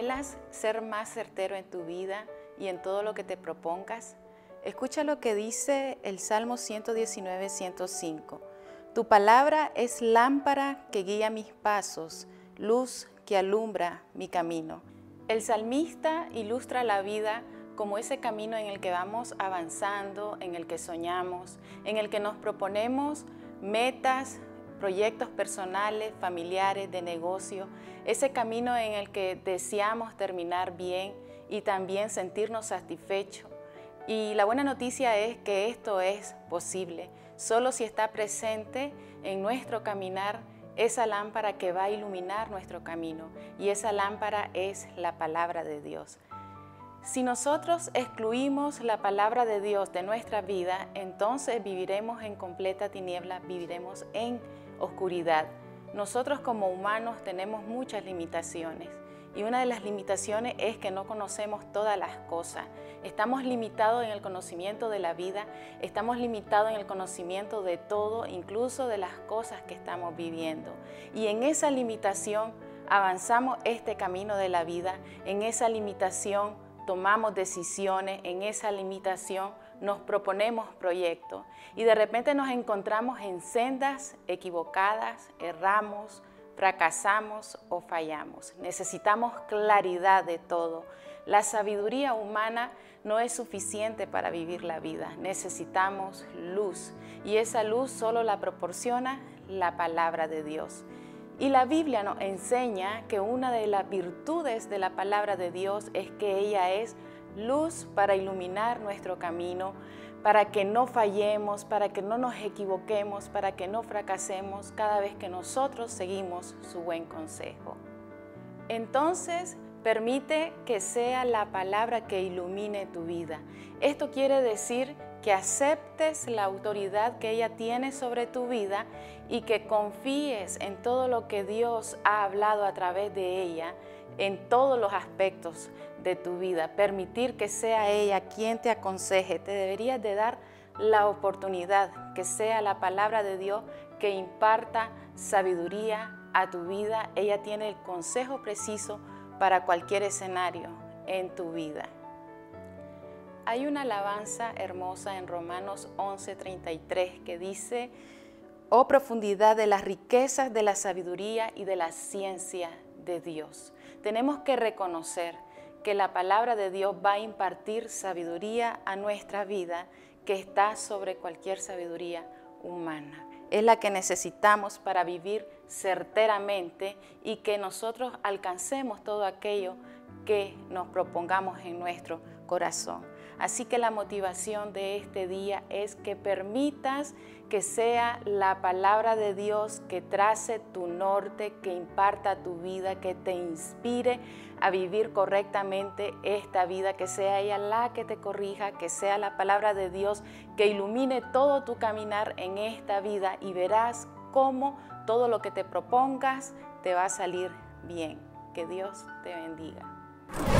¿Anhelas ser más certero en tu vida y en todo lo que te propongas? Escucha lo que dice el Salmo 119, 105. Tu palabra es lámpara que guía mis pasos, luz que alumbra mi camino. El salmista ilustra la vida como ese camino en el que vamos avanzando, en el que soñamos, en el que nos proponemos metas, proyectos personales, familiares, de negocio, ese camino en el que deseamos terminar bien y también sentirnos satisfechos. Y la buena noticia es que esto es posible, solo si está presente en nuestro caminar esa lámpara que va a iluminar nuestro camino y esa lámpara es la palabra de Dios. Si nosotros excluimos la palabra de Dios de nuestra vida, entonces viviremos en completa tiniebla, viviremos en oscuridad. Nosotros como humanos tenemos muchas limitaciones y una de las limitaciones es que no conocemos todas las cosas. Estamos limitados en el conocimiento de la vida, estamos limitados en el conocimiento de todo, incluso de las cosas que estamos viviendo. Y en esa limitación avanzamos este camino de la vida, en esa limitación tomamos decisiones, en esa limitación nos proponemos proyectos y de repente nos encontramos en sendas equivocadas, erramos, fracasamos o fallamos. Necesitamos claridad de todo. La sabiduría humana no es suficiente para vivir la vida. Necesitamos luz y esa luz solo la proporciona la palabra de Dios. Y la Biblia nos enseña que una de las virtudes de la palabra de Dios es que ella es luz para iluminar nuestro camino, para que no fallemos, para que no nos equivoquemos, para que no fracasemos cada vez que nosotros seguimos su buen consejo. Entonces, permite que sea la palabra que ilumine tu vida. Esto quiere decir que aceptes la autoridad que ella tiene sobre tu vida y que confíes en todo lo que Dios ha hablado a través de ella, en todos los aspectos de tu vida. Permitir que sea ella quien te aconseje. Te deberías de dar la oportunidad que sea la palabra de Dios que imparta sabiduría a tu vida. Ella tiene el consejo preciso para cualquier escenario en tu vida. Hay una alabanza hermosa en Romanos 11:33 que dice, oh profundidad de las riquezas de la sabiduría y de la ciencia de Dios. Tenemos que reconocer que la palabra de Dios va a impartir sabiduría a nuestra vida que está sobre cualquier sabiduría humana. Es la que necesitamos para vivir certeramente y que nosotros alcancemos todo aquello que nos propongamos en nuestro corazón. Así que la motivación de este día es que permitas que sea la palabra de Dios que trace tu norte, que imparta tu vida, que te inspire a vivir correctamente esta vida, que sea ella la que te corrija, que sea la palabra de Dios que ilumine todo tu caminar en esta vida y verás cómo todo lo que te propongas te va a salir bien. Que Dios te bendiga.